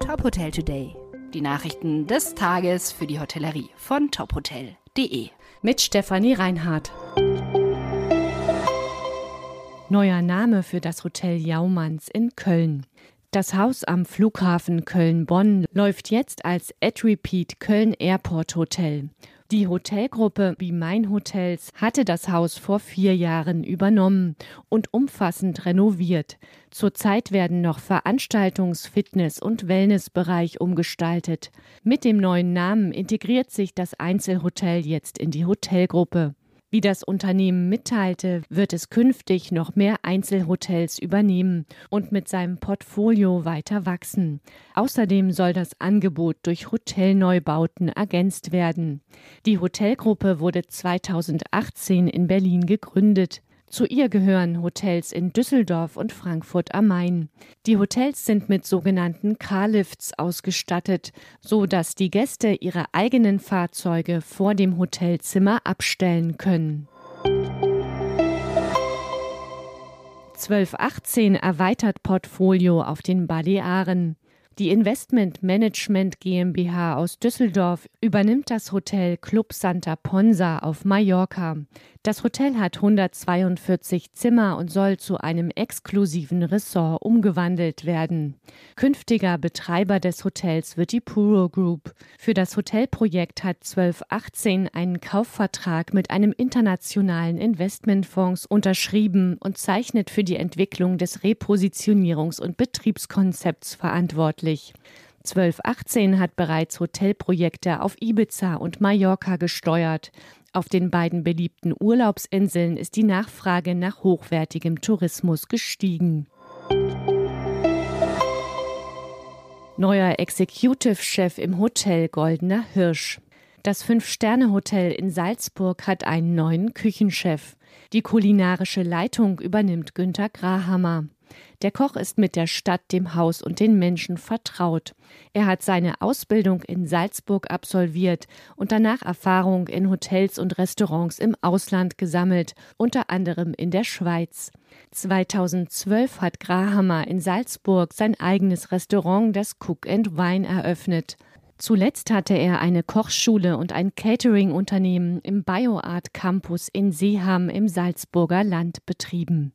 Top Hotel Today. Die Nachrichten des Tages für die Hotellerie von tophotel.de. Mit Stefanie Reinhardt. Neuer Name für das Hotel Jaumanns in Köln. Das Haus am Flughafen Köln-Bonn läuft jetzt als Ad Repeat Köln Airport Hotel. Die Hotelgruppe wie Mein Hotels hatte das Haus vor vier Jahren übernommen und umfassend renoviert. Zurzeit werden noch Veranstaltungs-, Fitness- und Wellnessbereich umgestaltet. Mit dem neuen Namen integriert sich das Einzelhotel jetzt in die Hotelgruppe. Wie das Unternehmen mitteilte, wird es künftig noch mehr Einzelhotels übernehmen und mit seinem Portfolio weiter wachsen. Außerdem soll das Angebot durch Hotelneubauten ergänzt werden. Die Hotelgruppe wurde 2018 in Berlin gegründet. Zu ihr gehören Hotels in Düsseldorf und Frankfurt am Main. Die Hotels sind mit sogenannten Carlifts ausgestattet, so dass die Gäste ihre eigenen Fahrzeuge vor dem Hotelzimmer abstellen können. 1218 erweitert Portfolio auf den Balearen. Die Investment Management GmbH aus Düsseldorf übernimmt das Hotel Club Santa Ponsa auf Mallorca. Das Hotel hat 142 Zimmer und soll zu einem exklusiven Ressort umgewandelt werden. Künftiger Betreiber des Hotels wird die Puro Group. Für das Hotelprojekt hat 1218 einen Kaufvertrag mit einem internationalen Investmentfonds unterschrieben und zeichnet für die Entwicklung des Repositionierungs- und Betriebskonzepts verantwortlich. 1218 hat bereits Hotelprojekte auf Ibiza und Mallorca gesteuert. Auf den beiden beliebten Urlaubsinseln ist die Nachfrage nach hochwertigem Tourismus gestiegen. Neuer Executive-Chef im Hotel Goldener Hirsch. Das Fünf-Sterne-Hotel in Salzburg hat einen neuen Küchenchef. Die kulinarische Leitung übernimmt Günter Grahammer. Der Koch ist mit der Stadt, dem Haus und den Menschen vertraut. Er hat seine Ausbildung in Salzburg absolviert und danach Erfahrung in Hotels und Restaurants im Ausland gesammelt, unter anderem in der Schweiz. 2012 hat Grahammer in Salzburg sein eigenes Restaurant, das Cook and Wine, eröffnet. Zuletzt hatte er eine Kochschule und ein Catering-Unternehmen im BioArt Campus in Seeham im Salzburger Land betrieben.